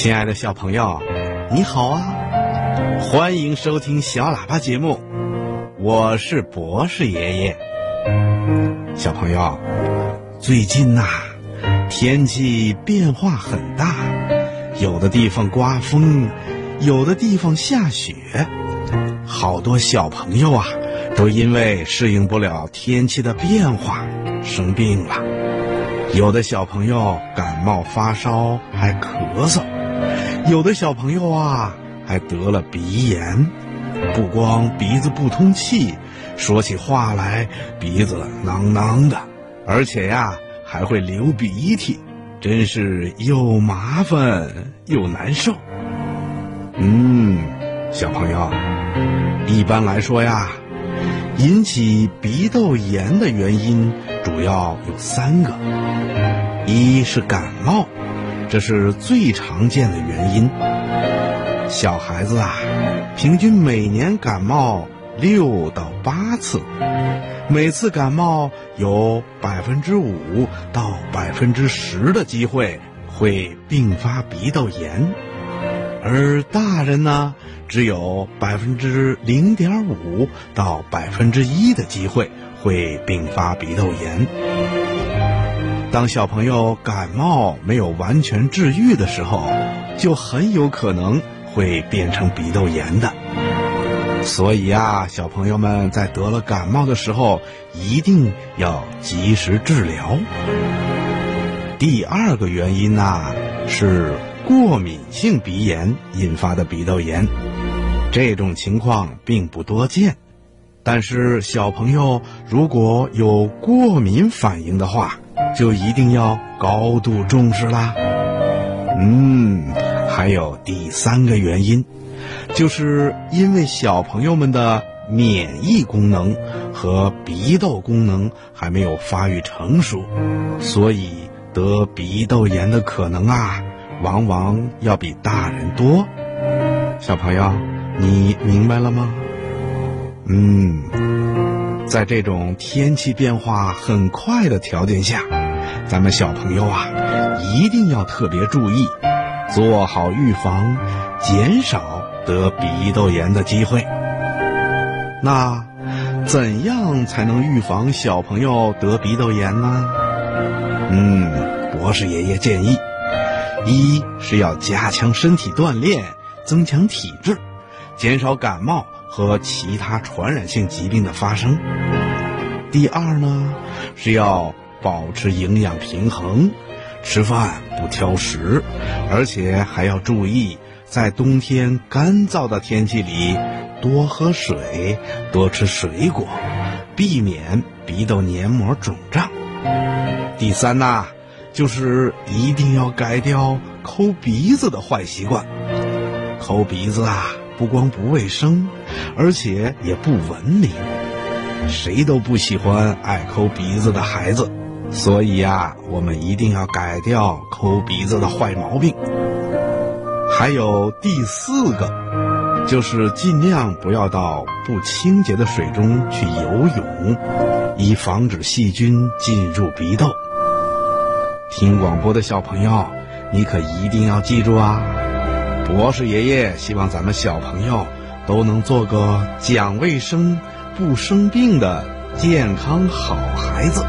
亲爱的小朋友，你好啊！欢迎收听小喇叭节目，我是博士爷爷。小朋友，最近呐、天气变化很大，有的地方刮风，有的地方下雪，好多小朋友啊，都因为适应不了天气的变化，生病了。有的小朋友感冒发烧，还咳嗽；有的小朋友啊，还得了鼻炎，不光鼻子不通气，说起话来鼻子囔囔的，而且呀还会流鼻涕，真是又麻烦又难受。嗯，小朋友，一般来说呀，引起鼻窦炎的原因主要有三个。一是感冒，这是最常见的原因。小孩子啊，平均每年感冒六到八次，每次感冒有百分之五到百分之十的机会会并发鼻窦炎，而大人呢，只有百分之零点五到百分之一的机会会并发鼻窦炎。当小朋友感冒没有完全治愈的时候，就很有可能会变成鼻窦炎的。所以啊，小朋友们在得了感冒的时候，一定要及时治疗。第二个原因呐、是过敏性鼻炎引发的鼻窦炎，这种情况并不多见，但是小朋友如果有过敏反应的话，就一定要高度重视啦。嗯，还有第三个原因，就是因为小朋友们的免疫功能和鼻窦功能还没有发育成熟，所以得鼻窦炎的可能啊，往往要比大人多。小朋友，你明白了吗？嗯，在这种天气变化很快的条件下，咱们小朋友啊，一定要特别注意，做好预防，减少得鼻窦炎的机会。那怎样才能预防小朋友得鼻窦炎呢？嗯，博士爷爷建议，一是要加强身体锻炼，增强体质，减少感冒和其他传染性疾病的发生。第二呢，是要保持营养平衡，吃饭不挑食，而且还要注意在冬天干燥的天气里多喝水，多吃水果，避免鼻窦黏膜肿胀。第三呐、就是一定要改掉抠鼻子的坏习惯。抠鼻子啊，不光不卫生，而且也不文明。谁都不喜欢爱抠鼻子的孩子，所以呀、我们一定要改掉抠鼻子的坏毛病。还有第四个，就是尽量不要到不清洁的水中去游泳，以防止细菌进入鼻窦。听广播的小朋友，你可一定要记住啊！博士爷爷希望咱们小朋友都能做个讲卫生、不生病的健康好孩子。